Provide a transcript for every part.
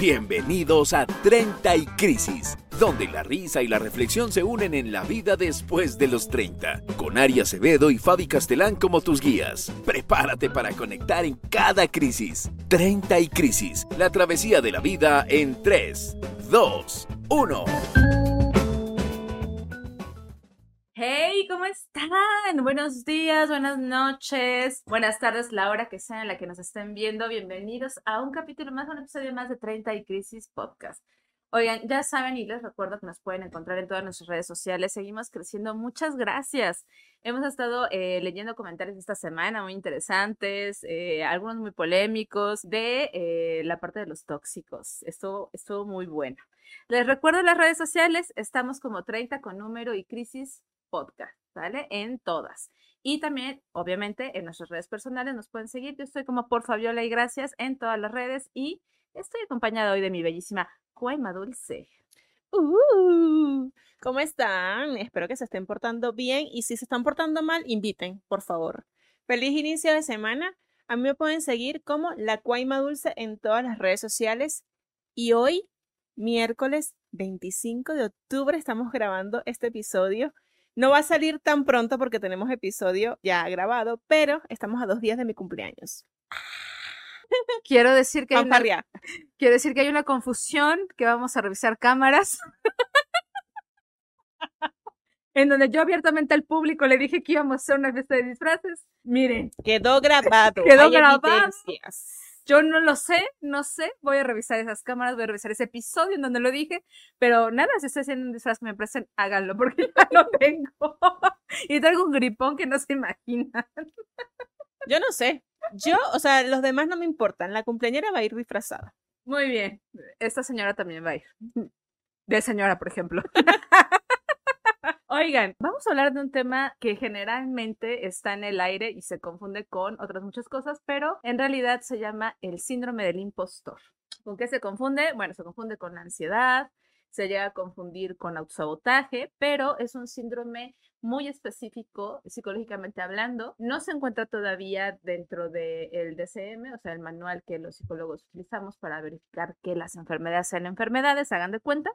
Bienvenidos a 30 y Crisis, donde la risa y la reflexión se unen en la vida después de los 30, con Ari Acevedo y Fabi Castelán como tus guías. Prepárate para conectar en cada crisis. 30 y Crisis, la travesía de la vida en 3, 2, 1. Hey, ¿cómo están? Buenos días, buenas noches, buenas tardes, la hora que sea en la que nos estén viendo. Bienvenidos a un capítulo más, un episodio más de 30 y Crisis Podcast. Oigan, ya saben y les recuerdo que nos pueden encontrar en todas nuestras redes sociales. Seguimos creciendo. Muchas gracias. Hemos estado eh, leyendo comentarios esta semana muy interesantes, eh, algunos muy polémicos, de eh, la parte de los tóxicos. Estuvo, estuvo muy bueno. Les recuerdo las redes sociales. Estamos como 30 con número y crisis podcast, ¿vale? En todas. Y también, obviamente, en nuestras redes personales nos pueden seguir. Yo estoy como por Fabiola y gracias en todas las redes y estoy acompañada hoy de mi bellísima Cuaima Dulce. Uh, ¿Cómo están? Espero que se estén portando bien y si se están portando mal, inviten, por favor. Feliz inicio de semana. A mí me pueden seguir como la Cuaima Dulce en todas las redes sociales. Y hoy, miércoles 25 de octubre, estamos grabando este episodio no va a salir tan pronto porque tenemos episodio ya grabado, pero estamos a dos días de mi cumpleaños. Quiero decir que hay una, quiero decir que hay una confusión, que vamos a revisar cámaras. en donde yo abiertamente al público le dije que íbamos a hacer una fiesta de disfraces. Miren. Quedó grabado. Quedó grabado. Yo no lo sé, no sé. Voy a revisar esas cámaras, voy a revisar ese episodio en donde lo dije. Pero nada, si estoy haciendo un disfraz que me presenten, háganlo, porque ya lo tengo. y traigo un gripón que no se imaginan. Yo no sé. Yo, o sea, los demás no me importan. La cumpleañera va a ir disfrazada. Muy bien. Esta señora también va a ir. De señora, por ejemplo. Oigan, vamos a hablar de un tema que generalmente está en el aire y se confunde con otras muchas cosas, pero en realidad se llama el síndrome del impostor. ¿Con qué se confunde? Bueno, se confunde con ansiedad, se llega a confundir con autosabotaje, pero es un síndrome muy específico psicológicamente hablando. No se encuentra todavía dentro del DCM, o sea, el manual que los psicólogos utilizamos para verificar que las enfermedades sean enfermedades, hagan de cuenta.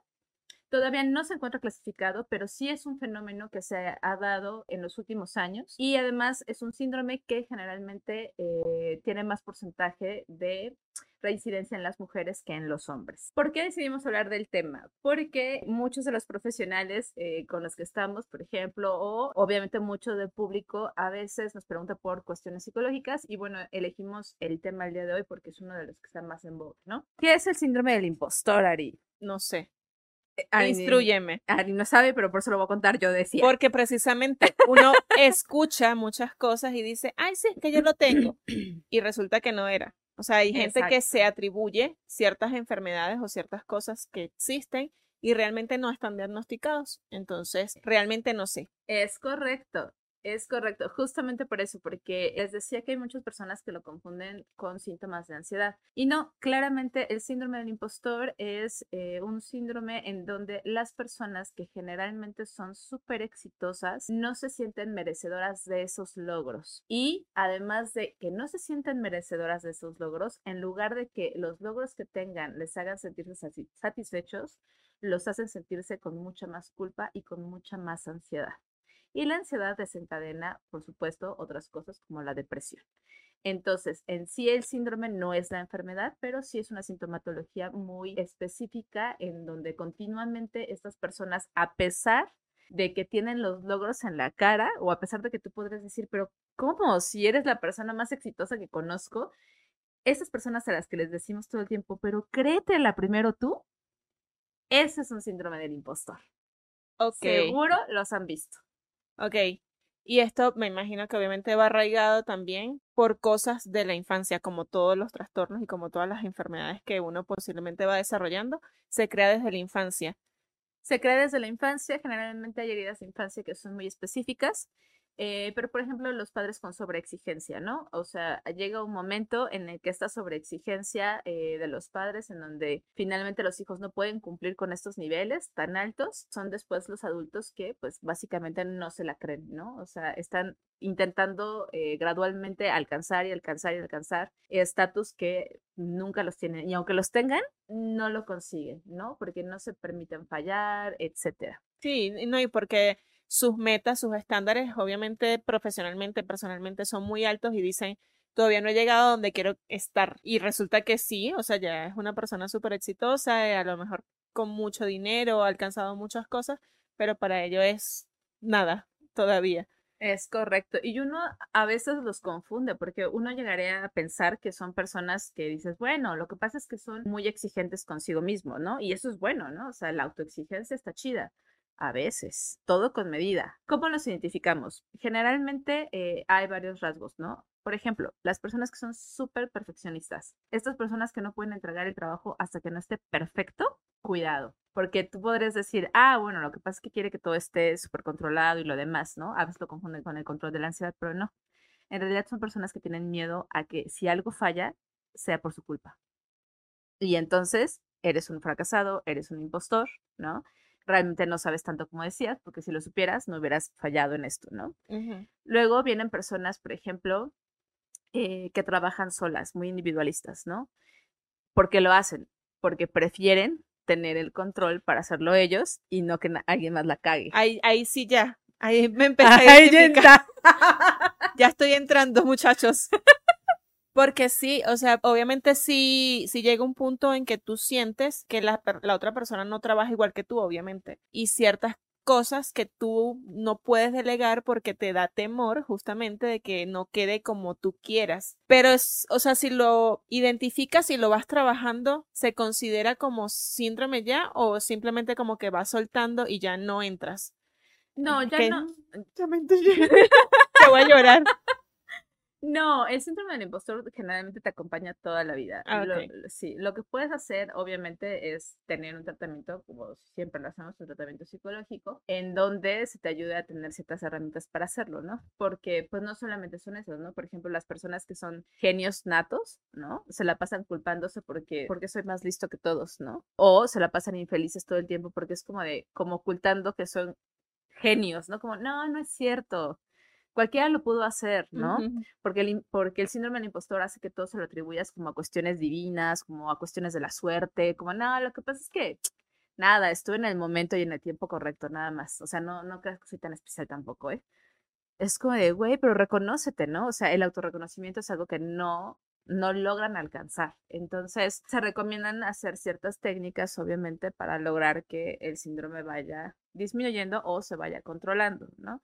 Todavía no se encuentra clasificado, pero sí es un fenómeno que se ha dado en los últimos años y además es un síndrome que generalmente eh, tiene más porcentaje de reincidencia en las mujeres que en los hombres. ¿Por qué decidimos hablar del tema? Porque muchos de los profesionales eh, con los que estamos, por ejemplo, o obviamente mucho del público, a veces nos pregunta por cuestiones psicológicas y bueno, elegimos el tema el día de hoy porque es uno de los que está más en vogue, ¿no? ¿Qué es el síndrome del impostor, Ari? No sé. Ari, Instruyeme. Ari no sabe, pero por eso lo voy a contar, yo decía. Porque precisamente uno escucha muchas cosas y dice, ay, sí, que yo lo tengo. Y resulta que no era. O sea, hay gente que se atribuye ciertas enfermedades o ciertas cosas que existen y realmente no están diagnosticados. Entonces, realmente no sé. Es correcto. Es correcto, justamente por eso, porque les decía que hay muchas personas que lo confunden con síntomas de ansiedad. Y no, claramente el síndrome del impostor es eh, un síndrome en donde las personas que generalmente son súper exitosas no se sienten merecedoras de esos logros. Y además de que no se sienten merecedoras de esos logros, en lugar de que los logros que tengan les hagan sentirse satisfechos, los hacen sentirse con mucha más culpa y con mucha más ansiedad. Y la ansiedad desencadena, por supuesto, otras cosas como la depresión. Entonces, en sí el síndrome no es la enfermedad, pero sí es una sintomatología muy específica en donde continuamente estas personas, a pesar de que tienen los logros en la cara, o a pesar de que tú podrías decir, pero ¿cómo? Si eres la persona más exitosa que conozco, esas personas a las que les decimos todo el tiempo, pero créetela primero tú, ese es un síndrome del impostor. Okay. Seguro los han visto. Ok. Y esto me imagino que obviamente va arraigado también por cosas de la infancia, como todos los trastornos y como todas las enfermedades que uno posiblemente va desarrollando, se crea desde la infancia. Se crea desde la infancia, generalmente hay heridas de infancia que son muy específicas Eh, pero, por ejemplo, los padres con sobreexigencia, ¿no? O sea, llega un momento en el que esta sobreexigencia eh, de los padres, en donde finalmente los hijos no pueden cumplir con estos niveles tan altos, son después los adultos que, pues, básicamente no se la creen, ¿no? O sea, están intentando eh, gradualmente alcanzar y alcanzar y alcanzar estatus que nunca los tienen. Y aunque los tengan, no lo consiguen, ¿no? Porque no se permiten fallar, etcétera. Sí, no, y porque sus metas, sus estándares, obviamente profesionalmente, personalmente, son muy altos y dicen, todavía no he llegado donde quiero estar. Y resulta que sí, o sea, ya es una persona súper exitosa, eh, a lo mejor con mucho dinero, ha alcanzado muchas cosas, pero para ello es nada todavía. Es correcto. Y uno a veces los confunde porque uno llegaría a pensar que son personas que dices, bueno, lo que pasa es que son muy exigentes consigo mismo, ¿no? Y eso es bueno, ¿no? O sea, la autoexigencia está chida. A veces, todo con medida. ¿Cómo los identificamos? Generalmente eh, hay varios rasgos, ¿no? Por ejemplo, las personas que son súper perfeccionistas. Estas personas que no pueden entregar el trabajo hasta que no esté perfecto, cuidado. Porque tú podrías decir, ah, bueno, lo que pasa es que quiere que todo esté súper controlado y lo demás, ¿no? A veces lo confunden con el control de la ansiedad, pero no. En realidad son personas que tienen miedo a que si algo falla, sea por su culpa. Y entonces eres un fracasado, eres un impostor, ¿no? Realmente no sabes tanto como decías, porque si lo supieras no hubieras fallado en esto, ¿no? Luego vienen personas, por ejemplo, eh, que trabajan solas, muy individualistas, ¿no? ¿Por qué lo hacen? Porque prefieren tener el control para hacerlo ellos y no que alguien más la cague. Ahí, ahí sí ya, ahí me empecé a ya estoy entrando, muchachos. Porque sí, o sea, obviamente sí, sí llega un punto en que tú sientes que la, la otra persona no trabaja igual que tú, obviamente. Y ciertas cosas que tú no puedes delegar porque te da temor justamente de que no quede como tú quieras. Pero es, o sea, si lo identificas y lo vas trabajando, ¿se considera como síndrome ya o simplemente como que vas soltando y ya no entras? No, ya no. Ya me Te voy a llorar. No, el síndrome del impostor generalmente te acompaña toda la vida. Ah, lo, sí, lo que puedes hacer, obviamente, es tener un tratamiento, como siempre lo hacemos, un tratamiento psicológico, en donde se te ayude a tener ciertas herramientas para hacerlo, ¿no? Porque, pues, no solamente son esos, ¿no? Por ejemplo, las personas que son genios natos, ¿no? Se la pasan culpándose porque, porque soy más listo que todos, ¿no? O se la pasan infelices todo el tiempo porque es como de, como ocultando que son genios, ¿no? Como, no, no es cierto cualquiera lo pudo hacer, ¿no? porque, el, porque el síndrome del impostor hace que todo se lo atribuyas como a cuestiones divinas, como a cuestiones de la suerte, como, no, lo que pasa es que, nada, estuve en el momento y en el tiempo correcto, nada más. O sea, no, no creas que soy tan especial tampoco, ¿eh? Es como de, güey, pero reconócete, ¿no? O sea, el autorreconocimiento es algo que no, no logran alcanzar. Entonces, se recomiendan hacer ciertas técnicas, obviamente, para lograr que el síndrome vaya disminuyendo o se vaya controlando, ¿no?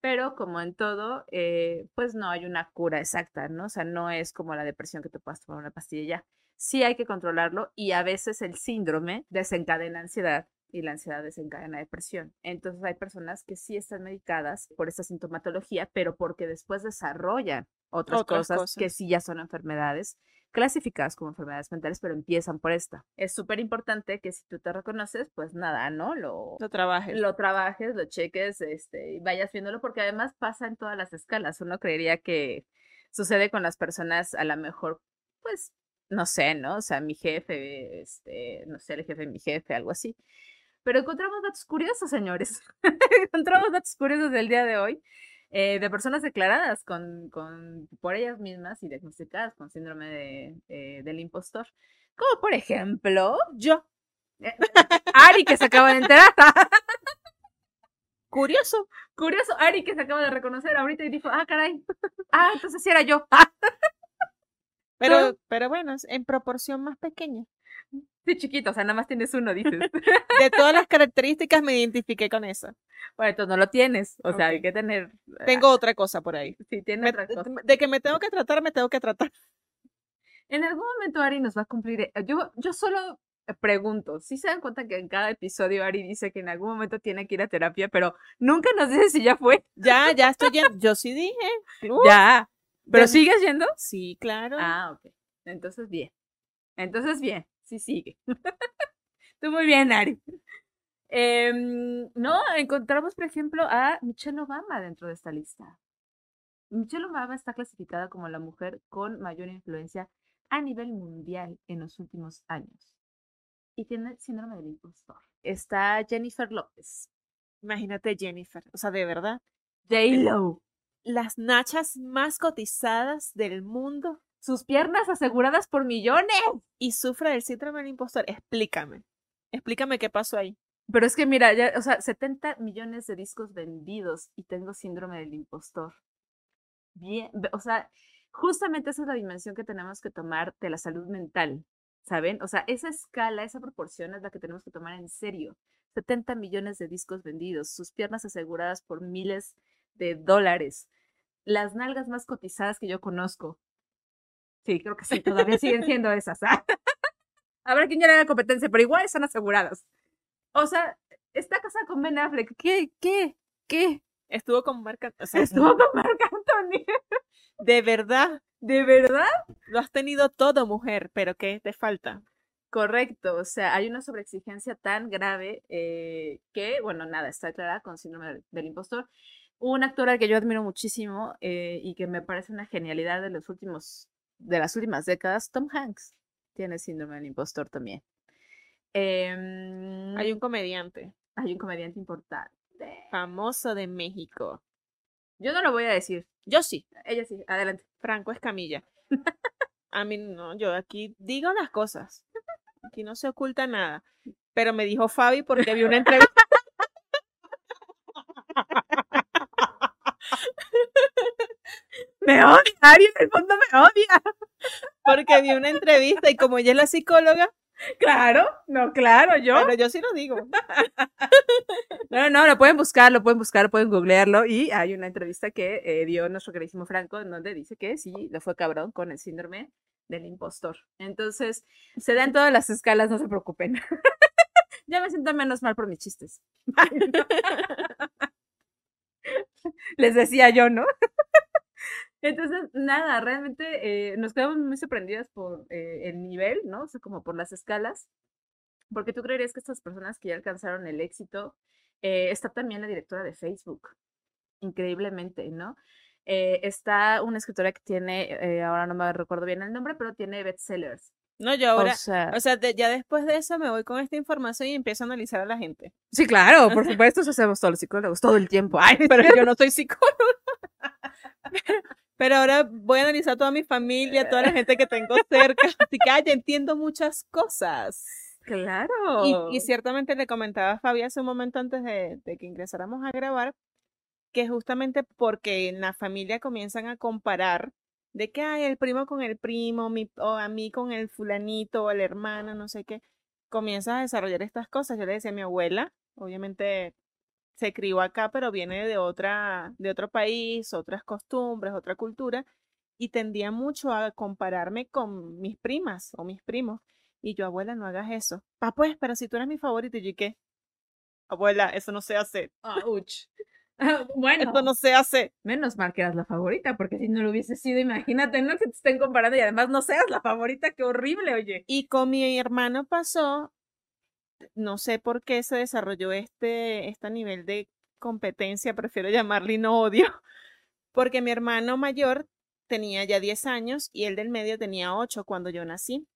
Pero como en todo, eh, pues no hay una cura exacta, ¿no? O sea, no es como la depresión que te puedas tomar una pastilla ya. Sí hay que controlarlo y a veces el síndrome desencadena ansiedad y la ansiedad desencadena depresión. Entonces hay personas que sí están medicadas por esta sintomatología, pero porque después desarrollan otras, cosas, que sí ya son enfermedades clasificadas como enfermedades mentales, pero empiezan por esta. Es súper importante que si tú te reconoces, pues nada, ¿no? Lo, lo trabajes. Lo trabajes, lo cheques, este, y vayas viéndolo, porque además pasa en todas las escalas. Uno creería que sucede con las personas a lo mejor, pues, no sé, ¿no? O sea, mi jefe, este, no sé, el jefe de mi jefe, algo así. Pero encontramos datos curiosos, señores. encontramos datos curiosos del día de hoy eh, de personas declaradas con, con, por ellas mismas y diagnosticadas con síndrome de, eh, del impostor. Como por ejemplo, yo. Eh, Ari, que se acaba de enterar. Curioso. Curioso, Ari, que se acaba de reconocer ahorita y dijo, ah, caray. Ah, entonces sí era yo. pero, pero bueno, en proporción más pequeña. Chiquito, o sea, nada más tienes uno, dices. De todas las características me identifiqué con eso. Bueno, entonces no lo tienes, o sea, hay que tener... Tengo otra cosa por ahí. Sí, tiene otra cosa. De que me tengo que tratar, me tengo que tratar. En algún momento Ari nos va a cumplir... Eh, yo, yo solo pregunto, si se dan cuenta que en cada episodio Ari dice que en algún momento tiene que ir a terapia, pero nunca nos dice si ya fue. Ya, ya estoy yendo. Yo sí dije. ya. ¿Pero sigues yendo? Sí, claro. Ah, ok. Entonces, bien. Entonces, bien sí sigue. Tú muy bien, Ari. Em, no, encontramos, por ejemplo, a Michelle Obama dentro de esta lista. Michelle Obama está clasificada como la mujer con mayor influencia a nivel mundial en los últimos años. Y tiene síndrome del impostor. Está Jennifer López. Imagínate Jennifer, o sea, de verdad. J-Lo. Las nachas más cotizadas del mundo Sus piernas aseguradas por millones. y sufre del síndrome del impostor. Explícame. Explícame qué pasó ahí. Pero es que mira, ya, o sea, 70 millones de discos vendidos y tengo síndrome del impostor. Bien, o sea, justamente esa es la dimensión que tenemos que tomar de la salud mental, ¿saben? O sea, esa escala, esa proporción es la que tenemos que tomar en serio. 70 millones de discos vendidos, sus piernas aseguradas por miles de dólares, las nalgas más cotizadas que yo conozco. Sí, creo que sí, todavía siguen siendo esas. ¿ah? Habrá quien ya le haga competencia, pero igual están aseguradas. O sea, está casada con Ben Affleck. ¿Qué? ¿Qué? ¿Qué? Estuvo con. O sea, Estuvo con Marc Anthony. de verdad, ¿De verdad? lo has tenido todo, mujer, pero ¿qué te falta? Correcto. O sea, hay una sobreexigencia tan grave eh, que, bueno, nada, está declarada con síndrome del, del impostor. Un actor al que yo admiro muchísimo eh, y que me parece una genialidad de los últimos, de las últimas décadas, Tom Hanks, tiene síndrome del impostor también. Em, Hay un comediante hay un comediante importante. famoso de México. Yo no lo voy a decir. Yo sí, Ella sí, adelante. Franco Escamilla. A mí no, yo aquí digo las cosas. Aquí no se oculta nada. Pero me dijo Fabi porque vi una entrevista. Me odia, Ari en el fondo me odia. Porque vi una entrevista y como ella es la psicóloga, Claro, no, claro, yo. pero yo sí lo digo. No, no, lo pueden buscar, lo pueden buscar, pueden googlearlo. Y hay una entrevista que eh, dio nuestro queridísimo Franco en donde dice que sí, le fue cabrón con el síndrome del impostor. Entonces, se dan todas las escalas, no se preocupen. ya me siento menos mal por mis chistes. Les decía yo, ¿no? Entonces, nada, realmente eh, nos quedamos muy sorprendidas por eh, el nivel, ¿no? O sea, como por las escalas. Porque tú creerías que estas personas que ya alcanzaron el éxito, eh, está también la directora de Facebook, increíblemente, ¿no? Eh, está una escritora que tiene, eh, ahora no me recuerdo bien el nombre, pero tiene bestsellers. No, yo ahora, o sea, o sea, de- ya después de eso me voy con esta información y empiezo a analizar a la gente. sí, claro, por supuesto, eso hacemos todos los psicólogos todo el tiempo. Ay, Pero yo no soy psicóloga. Pero ahora voy a analizar toda mi familia, toda la gente que tengo cerca. Así que, ay, ya entiendo muchas cosas. claro. Y, y ciertamente le comentaba a Fabi hace un momento antes de, de que ingresáramos a grabar, que justamente porque en la familia comienzan a comparar de que hay el primo con el primo, mi, o a mí con el fulanito, o el hermano, no sé qué, comienza a desarrollar estas cosas. Yo le decía a mi abuela, obviamente se crió acá, pero viene de otra, de otro país, otras costumbres, otra cultura, y tendía mucho a compararme con mis primas o mis primos. Y yo, abuela, no hagas eso. Pa, pues, pero si tú eres mi favorito, y yo, ¿y qué? Abuela, eso no se hace. Ouch. bueno, Esto no se hace. menos mal que eras la favorita, porque si no lo hubiese sido, imagínate, no que te estén comparando y además no seas la favorita, qué horrible, oye. Y con mi hermano pasó, no sé por qué se desarrolló este, este nivel de competencia, prefiero llamarle y no odio, porque mi hermano mayor tenía ya 10 años y el del medio tenía 8 cuando yo nací.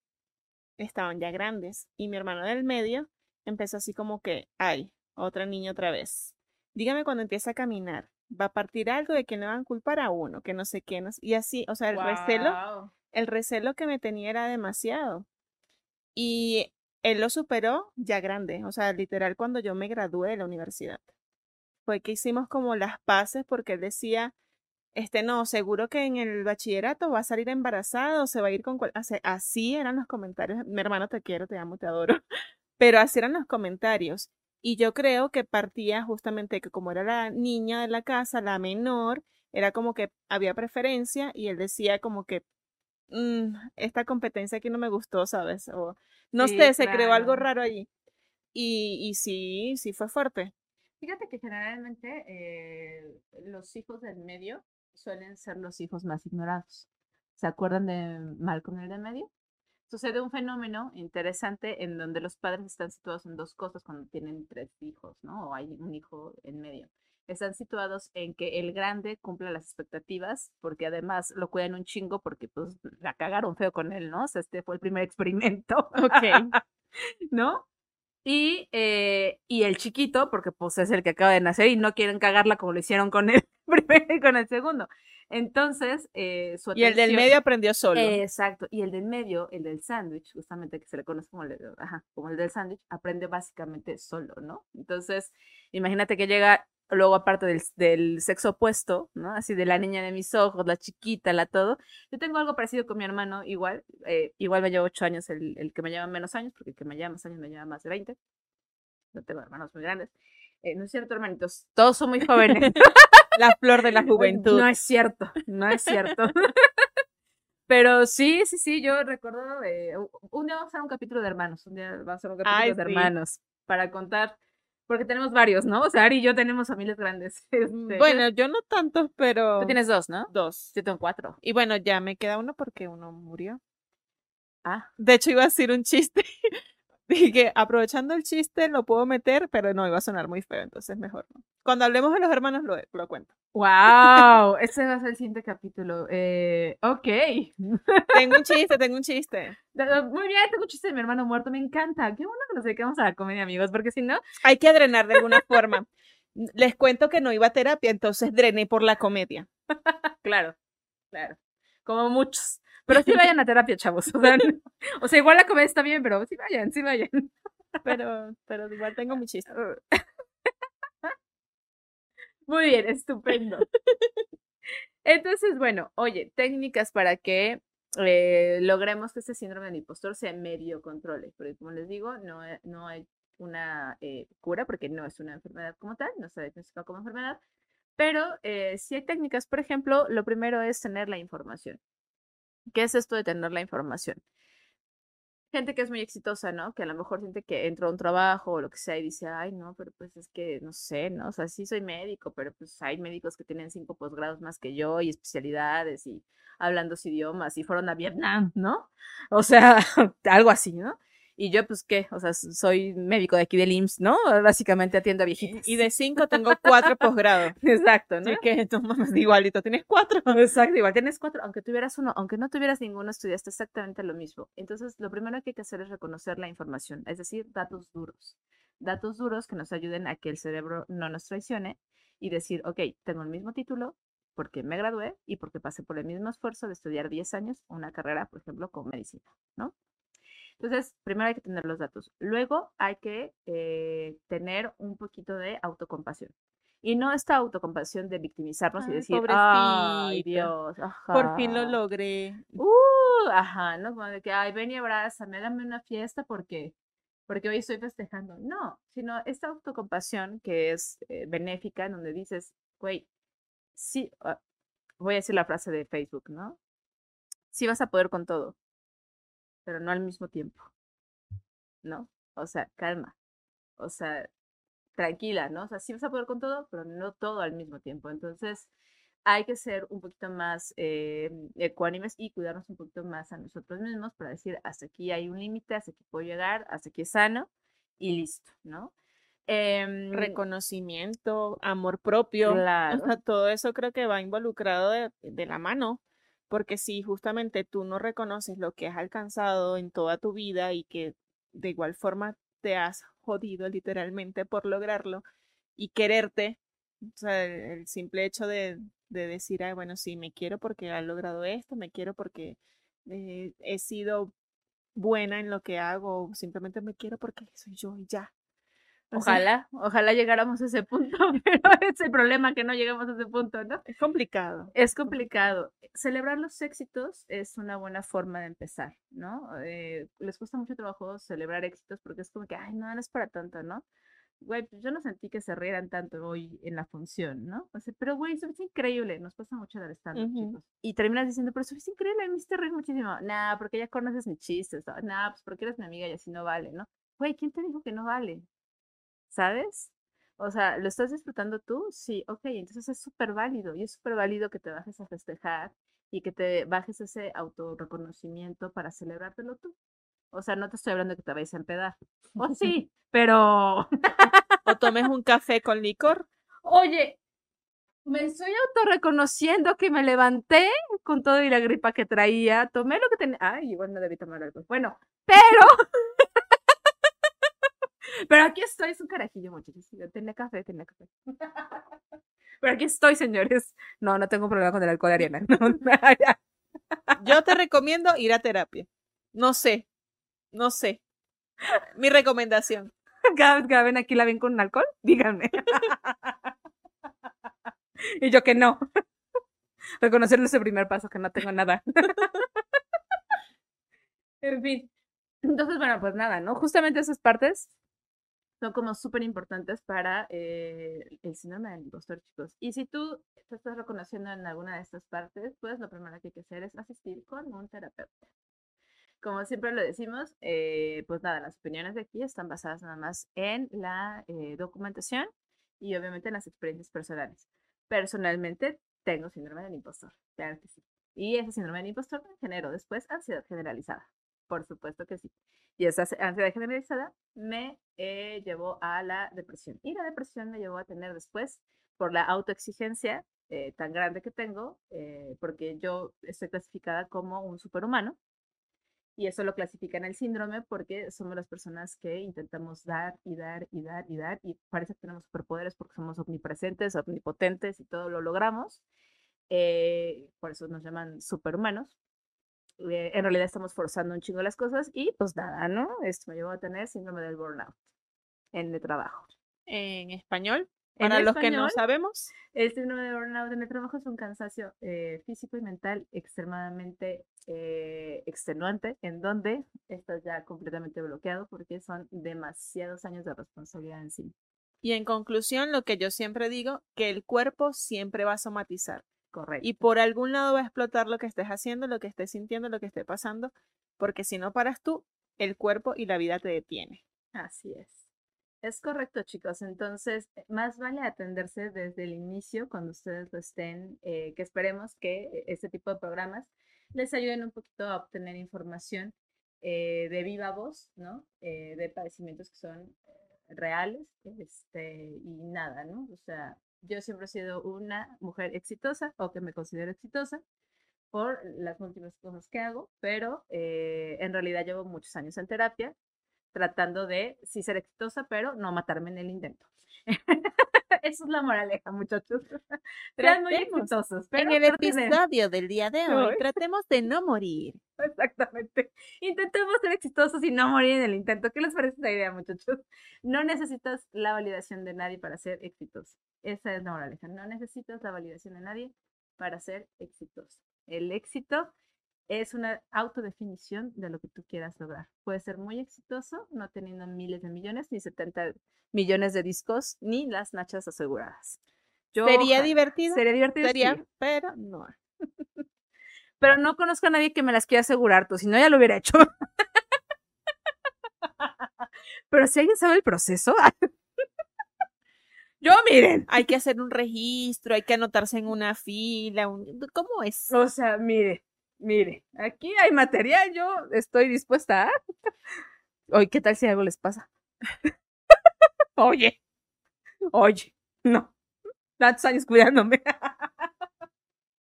Estaban ya grandes. Y mi hermano del medio empezó así como que, ay, otra niña otra vez. Dígame cuando empieza a caminar. Va a partir algo de que le van a culpar a uno, que no sé qué. no sé- Y así, o sea, el recelo el recelo que me tenía era demasiado. Y él lo superó ya grande, o sea, literal cuando yo me gradué de la universidad. Fue que hicimos como las paces porque él decía, este no, seguro que en el bachillerato va a salir embarazado, se va a ir con... cual-". O sea, así eran los comentarios. Mi hermano, te quiero, te amo, te adoro. Pero así eran los comentarios. Y yo creo que partía justamente que como era la niña de la casa, la menor, era como que había preferencia y él decía como que "Mm, esta competencia aquí no me gustó, ¿sabes? O no Sí, sé, se creó algo claro. raro allí. Y, y sí, sí fue fuerte. Fíjate que generalmente eh, los hijos del medio suelen ser los hijos más ignorados. ¿Se acuerdan de Malcolm el del medio? sucede un fenómeno interesante en donde los padres están situados en dos cosas cuando tienen tres hijos, ¿no? O hay un hijo en medio. Están situados en que el grande cumple las expectativas, porque además lo cuidan un chingo porque pues la cagaron feo con él, ¿no? O sea, este fue el primer experimento. Ok. ¿no? Y, eh, y el chiquito, porque pues es el que acaba de nacer y no quieren cagarla como lo hicieron con el primero y con el segundo. Entonces, eh, su Y el del atención- medio aprendió solo. Exacto, y el del medio, el del sándwich, justamente que se le conoce como el, de- ajá, como el del sándwich, aprende básicamente solo, ¿no? Entonces, imagínate que llega luego aparte del, del sexo opuesto, ¿no? Así de la niña de mis ojos, la chiquita, la todo. Yo tengo algo parecido con mi hermano, igual, eh, igual me lleva ocho años el, el que me lleva menos años, porque el que me lleva más años me lleva más de 20. No tengo hermanos muy grandes. Eh, no es cierto, hermanitos, todos son muy jóvenes. La flor de la juventud. No es cierto, no es cierto. Pero sí, sí, sí, yo recuerdo, eh, un día vamos a hacer un capítulo de hermanos, un día vamos a hacer un capítulo Ay, de sí. hermanos para contar, porque tenemos varios, ¿no? O sea, Ari y yo tenemos familias grandes. este, Bueno, yo no tantos, pero tú tienes dos, ¿no? dos. Yo tengo cuatro. Y bueno, ya me queda uno porque uno murió. Ah, De hecho, iba a decir un chiste. Dije, aprovechando el chiste, lo puedo meter, pero no, iba a sonar muy feo, entonces mejor no. Cuando hablemos de los hermanos, lo, lo cuento. wow, ese va a ser el siguiente capítulo. Eh, ok. Tengo un chiste, tengo un chiste. Muy bien, tengo un chiste de mi hermano muerto, me encanta. Qué bueno que nos dedicamos a la comedia, amigos, porque si no, Hay que drenar de alguna forma. Les cuento que no iba a terapia, entonces drené por la comedia. Claro, claro. Como muchos. Pero sí vayan a terapia, chavos. O sea, no- o sea, igual la comedia está bien, pero sí vayan, sí vayan. Pero, pero igual tengo mi chiste. Muy bien, estupendo. Entonces, bueno, oye, técnicas para que eh, logremos que este síndrome del impostor se medio controle. Porque como les digo, no, he- no hay una eh, cura porque no es una enfermedad como tal, no está diagnosticado como enfermedad. Pero eh, sí hay técnicas, por ejemplo, lo primero es tener la información. ¿Qué es esto de tener la información? Gente que es muy exitosa, ¿no? Que a lo mejor siente que entró a un trabajo o lo que sea y dice, ay, no, pero pues es que, no sé, ¿no? O sea, sí soy médico, pero pues hay médicos que tienen cinco posgrados más que yo y especialidades y hablan dos idiomas y fueron a Vietnam, ¿no? O sea, algo así, ¿no? Y yo, pues, ¿qué? O sea, soy médico de aquí del IMSS, ¿no? Básicamente atiendo a viejitas. Y de cinco tengo cuatro posgrados. Exacto, ¿no? Así que tú mames, igualito, tienes cuatro. Exacto, igual tienes cuatro, aunque tuvieras uno, aunque no tuvieras ninguno, estudiaste exactamente lo mismo. Entonces, lo primero que hay que hacer es reconocer la información, es decir, datos duros. Datos duros que nos ayuden a que el cerebro no nos traicione y decir, ok, tengo el mismo título porque me gradué y porque pasé por el mismo esfuerzo de estudiar 10 años una carrera, por ejemplo, con medicina, ¿no? Entonces, primero hay que tener los datos. Luego hay que eh, tener un poquito de autocompasión. Y no esta autocompasión de victimizarnos y decir, ay, Dios, Por fin lo logré. Uh, ajá, ¿no? Como de que, ay, ven y abrázame, dame una fiesta porque, porque hoy estoy festejando. No, sino esta autocompasión que es eh, benéfica, en donde dices, güey, sí, ah, voy a decir la frase de Facebook, ¿no? Sí vas a poder con todo, pero no al mismo tiempo, ¿no? O sea, calma, o sea, tranquila, ¿no? O sea, sí vas a poder con todo, pero no todo al mismo tiempo. Entonces, hay que ser un poquito más eh, ecuánimes y cuidarnos un poquito más a nosotros mismos para decir, hasta aquí hay un límite, hasta aquí puedo llegar, hasta aquí es sano y listo, ¿no? Em, Reconocimiento, amor propio. O Claro. sea, todo eso creo que va involucrado de, de la mano. Porque si justamente tú no reconoces lo que has alcanzado en toda tu vida y que de igual forma te has jodido literalmente por lograrlo y quererte, o sea, el, simple hecho de, de decir, ay, bueno, sí, me quiero porque he logrado esto, me quiero porque eh, he sido buena en lo que hago, simplemente me quiero porque soy yo y ya. Ojalá, ojalá llegáramos a ese punto, pero es el problema que no llegamos a ese punto, ¿no? es complicado. Es complicado. Celebrar los éxitos es una buena forma de empezar, ¿no? Eh, les cuesta mucho trabajo celebrar éxitos porque es como que, ay, no, no es para tanto, ¿no? Güey, pues yo no sentí que se rieran tanto hoy en la función, ¿no? O sea, pero güey, eso es increíble, nos pasa mucho dar stand chicos. Y terminas diciendo, pero eso es increíble, me hiciste reír muchísimo. Nah, porque ya conoces mis chistes, ¿no? nah, pues porque eres mi amiga y así no vale, ¿no? Güey, ¿quién te dijo que no vale? ¿Sabes? O sea, ¿lo estás disfrutando tú? Sí, ok, entonces es súper válido y es súper válido que te bajes a festejar y que te bajes ese autorreconocimiento para celebrártelo tú, O sea, no te estoy hablando de que te vayas a empedar. O sí, pero... o tomes un café con licor. Oye, me estoy autorreconociendo que me levanté con todo y la gripa que traía. Tomé lo que tenía. Ay, igual no debí tomar algo. Bueno, pero. Pero aquí estoy, es un carajillo, muchachos. Tenía café, tenía café. pero aquí estoy, señores. No, no tengo problema con el alcohol de Ariana. Yo te recomiendo ir a terapia. No sé, no sé. Mi recomendación. Cada vez que ven aquí la ven con alcohol, díganme. y yo que no. Reconocerlo es el primer paso, que no tengo nada. en fin. Entonces, bueno, pues nada, ¿no? Justamente esas partes son como súper importantes para eh, el síndrome del impostor, chicos. Y si tú te estás reconociendo en alguna de estas partes, pues lo primero que hay que hacer es asistir con un terapeuta. Como siempre lo decimos, eh, pues nada, las opiniones de aquí están basadas nada más en la eh, documentación y obviamente en las experiencias personales. Personalmente tengo síndrome del impostor, claro que sí. Y ese síndrome del impostor me generó después ansiedad generalizada, por supuesto que sí. Y esa ansiedad generalizada me eh, llevó a la depresión. Y la depresión me llevó a tener después, por la autoexigencia eh, tan grande que tengo, eh, porque yo estoy clasificada como un superhumano, y eso lo clasifica en el síndrome porque somos las personas que intentamos dar y dar y dar y dar y parece que tenemos superpoderes porque somos omnipresentes, omnipotentes y todo lo logramos. Por eso nos llaman superhumanos. Eh, en realidad estamos forzando un chingo las cosas y pues nada, ¿no? Esto me llevó a tener síndrome del burnout en el trabajo. En español, para los que no sabemos. El síndrome de burnout en el trabajo es un cansancio eh, físico y mental extremadamente eh, extenuante, en donde estás ya completamente bloqueado porque son demasiados años de responsabilidad en sí. Y en conclusión, lo que yo siempre digo, que el cuerpo siempre va a somatizar. Correcto. Y por algún lado va a explotar lo que estés haciendo, lo que estés sintiendo, lo que esté pasando, porque si no paras tú, el cuerpo y la vida te detiene. Así es. Es correcto, chicos. Entonces, eh, más vale atenderse desde el inicio, cuando ustedes lo estén, eh, que esperemos que eh, este tipo de programas les ayuden un poquito a obtener información de viva voz, ¿no? de padecimientos que son reales, este, y nada, ¿no? O sea, yo siempre he sido una mujer exitosa o que me considero exitosa por las múltiples cosas que hago, pero en realidad llevo muchos años en terapia tratando de sí ser exitosa, pero no matarme en el intento. Esa es la moraleja, muchachos. Sean muy exitosos. en el episodio del día de hoy, tratemos de no morir. Exactamente. Intentemos ser exitosos y no morir en el intento. ¿Qué les parece esa idea, muchachos? No necesitas la validación de nadie para ser exitoso. Esa es la moraleja. No necesitas la validación de nadie para ser exitoso. El éxito es una autodefinición de lo que tú quieras lograr. Puede ser muy exitoso, no teniendo miles de millones, ni 70 millones de discos, ni las nachas aseguradas. ¿Sería divertido? Sería divertido, Sería, pero no. pero no conozco a nadie que me las quiera asegurar, tú, si no ya lo hubiera hecho. pero si alguien sabe el proceso, yo miren. Hay que hacer un registro, hay que anotarse en una fila, ¿cómo es? O sea, mire, mire, aquí hay material, yo estoy dispuesta a... Oye, ¿qué tal si algo les pasa? oye, oye, no, tantos años cuidándome.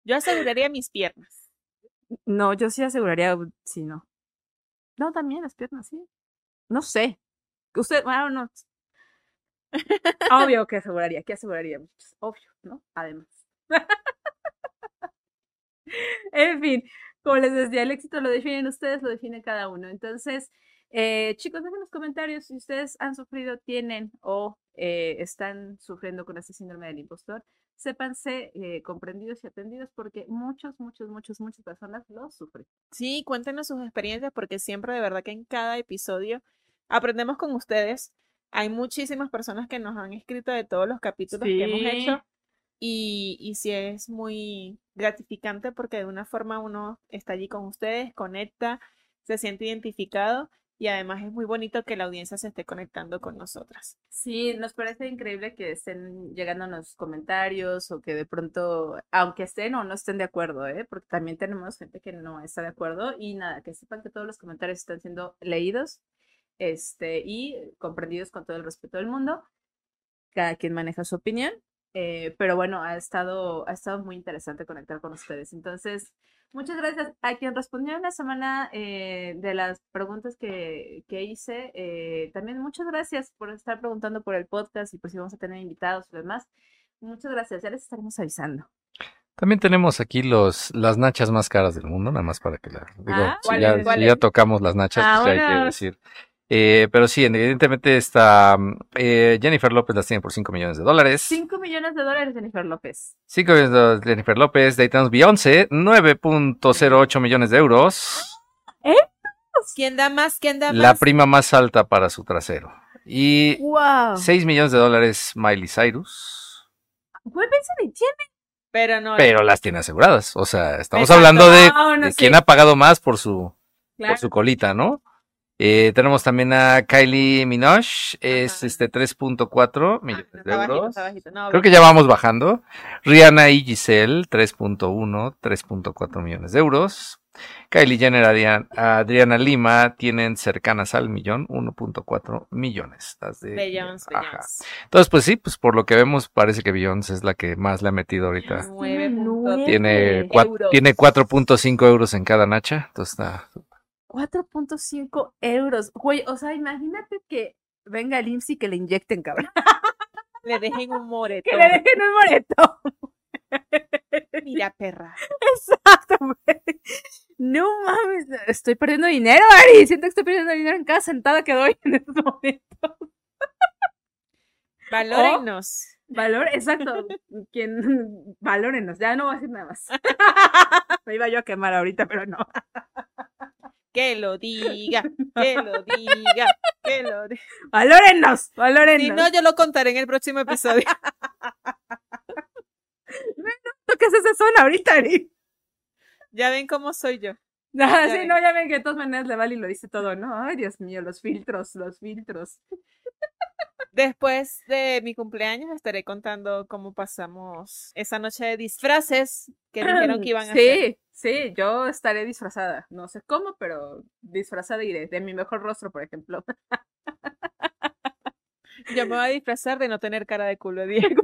yo aseguraría mis piernas. No, yo sí aseguraría, sí, no. No, también las piernas, sí. No sé. Usted, bueno, no. Obvio que aseguraría, ¿qué aseguraría? Obvio, ¿no? Además. en fin, como les decía, el éxito lo definen ustedes, lo define cada uno. Entonces, eh, chicos, dejen en los comentarios si ustedes han sufrido, tienen o eh, están sufriendo con este síndrome del impostor. Sépanse eh, comprendidos y atendidos porque muchos, muchos, muchos, muchas personas lo sufren. Sí, cuéntenos sus experiencias porque siempre de verdad que en cada episodio aprendemos con ustedes. Hay muchísimas personas que nos han escrito de todos los capítulos que hemos hecho y, y sí es muy gratificante porque de una forma uno está allí con ustedes, conecta, se siente identificado y además es muy bonito que la audiencia se esté conectando con nosotras. Sí, nos parece increíble que estén llegando los comentarios o que de pronto, aunque estén o no estén de acuerdo, ¿eh? porque también tenemos gente que no está de acuerdo y nada, que sepan que todos los comentarios están siendo leídos este, y comprendidos con todo el respeto del mundo. Cada quien maneja su opinión, eh, pero bueno, ha estado, ha estado muy interesante conectar con ustedes. Entonces, Muchas gracias a quien respondió en la semana eh, de las preguntas que, que hice. Eh, también muchas gracias por estar preguntando por el podcast y por si vamos a tener invitados y demás. Muchas gracias, ya les estaremos avisando. También tenemos aquí los, las nachas más caras del mundo, nada más para que la digo, Ah, si, ¿cuál ya, ya tocamos las nachas, pues ya hay que decir. Eh, pero sí, evidentemente está eh, Jennifer López las tiene por 5 millones de dólares. 5 millones de dólares, Jennifer López. 5 millones de dólares Jennifer López, de ahí tenemos Beyoncé, 9.08 millones de euros. ¿Quién da más? ¿Quién da La más? prima más alta para su trasero. Y ¡Wow! 6 millones de dólares Miley Cyrus. Benson y tiene. Pero no. Pero las tiene aseguradas. O sea, estamos Exacto. hablando de, Ah, no de quién ha pagado más por su, Claro. por su colita, ¿no? Eh, tenemos también a Kylie Minogue, es Ajá. este 3.4 Ah, millones de está bajito, euros. está bajito. No, Creo que ya vamos bajando. Rihanna y Giselle, 3.1, 3.4 millones de euros. Kylie Jenner, Adrian- Adriana Lima tienen cercanas al millón, 1.4 millones. Las de Beyoncé, Ajá. Entonces, pues sí, pues por lo que vemos, parece que Beyoncé es la que más le ha metido ahorita. Nueve Tiene punto- nueve. Tiene, Eh, cua- euros. tiene 4.5 euros en cada nacha. Entonces está 4.5 euros. Güey, o sea, imagínate que venga el IMSS y que le inyecten, cabrón. Le dejen un moretón. Que le dejen un moreto. Mira, perra. Exacto, güey. No mames, estoy perdiendo dinero, Ari. Siento que estoy perdiendo dinero en cada sentada que doy en este momento. Valórennos. Valor, exacto. Quien, valórenos, ya no voy a decir nada más. Me iba yo a quemar ahorita, pero no. Que lo diga. Que lo diga. Que lo diga. Valórenos, valórenos. Si no, yo lo contaré en el próximo episodio. ¿Qué es esa zona ahorita, Ari? ya ven cómo soy yo. Ah, sí, ven. no, ya ven que de todas maneras le vale y lo dice todo, ¿no? Ay, Dios mío, los filtros, los filtros. Después de mi cumpleaños estaré contando cómo pasamos esa noche de disfraces que dijeron que iban a sí, hacer. Sí, yo estaré disfrazada. No sé cómo, pero disfrazada iré. De mi mejor rostro, por ejemplo. Yo me voy a disfrazar de no tener cara de culo de Diego.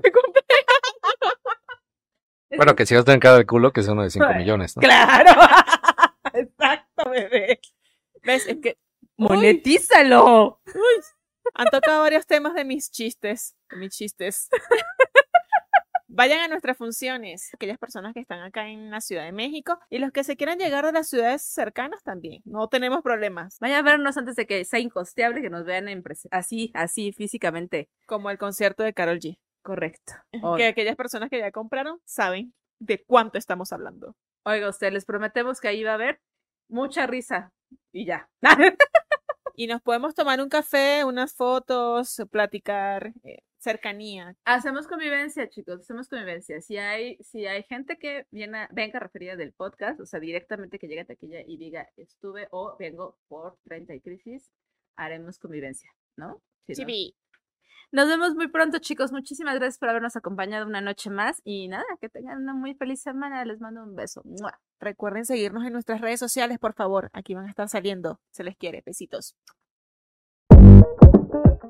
Bueno, que si vas a tener cada de culo, que es uno de 5 Ay, millones, ¿no? ¡Claro! Exacto, bebé. ¿Ves? Es que ¡Monetízalo! Han tocado varios temas de mis chistes. De mis chistes. Vayan a nuestras funciones, aquellas personas que están acá en la Ciudad de México y los que se quieran llegar a las ciudades cercanas también. No tenemos problemas. Vayan a vernos antes de que sea incosteable que nos vean en así, así, físicamente. Como el concierto de Carol G. Correcto. O- Que aquellas personas que ya compraron saben de cuánto estamos hablando. Oiga, usted, les prometemos que ahí va a haber mucha risa. Y ya. Y nos podemos tomar un café, unas fotos, platicar, eh, cercanía. Hacemos convivencia, chicos, hacemos convivencia. Si hay, si hay gente que viene, venga referida del podcast, o sea, directamente que llegue a taquilla y diga, estuve o vengo por 30 y crisis, haremos convivencia, ¿no? Si no- Chibi. Nos vemos muy pronto, chicos. Muchísimas gracias por habernos acompañado una noche más. Y nada, que tengan una muy feliz semana. Les mando un beso. Recuerden seguirnos en nuestras redes sociales, por favor. Aquí van a estar saliendo. Se les quiere. Besitos.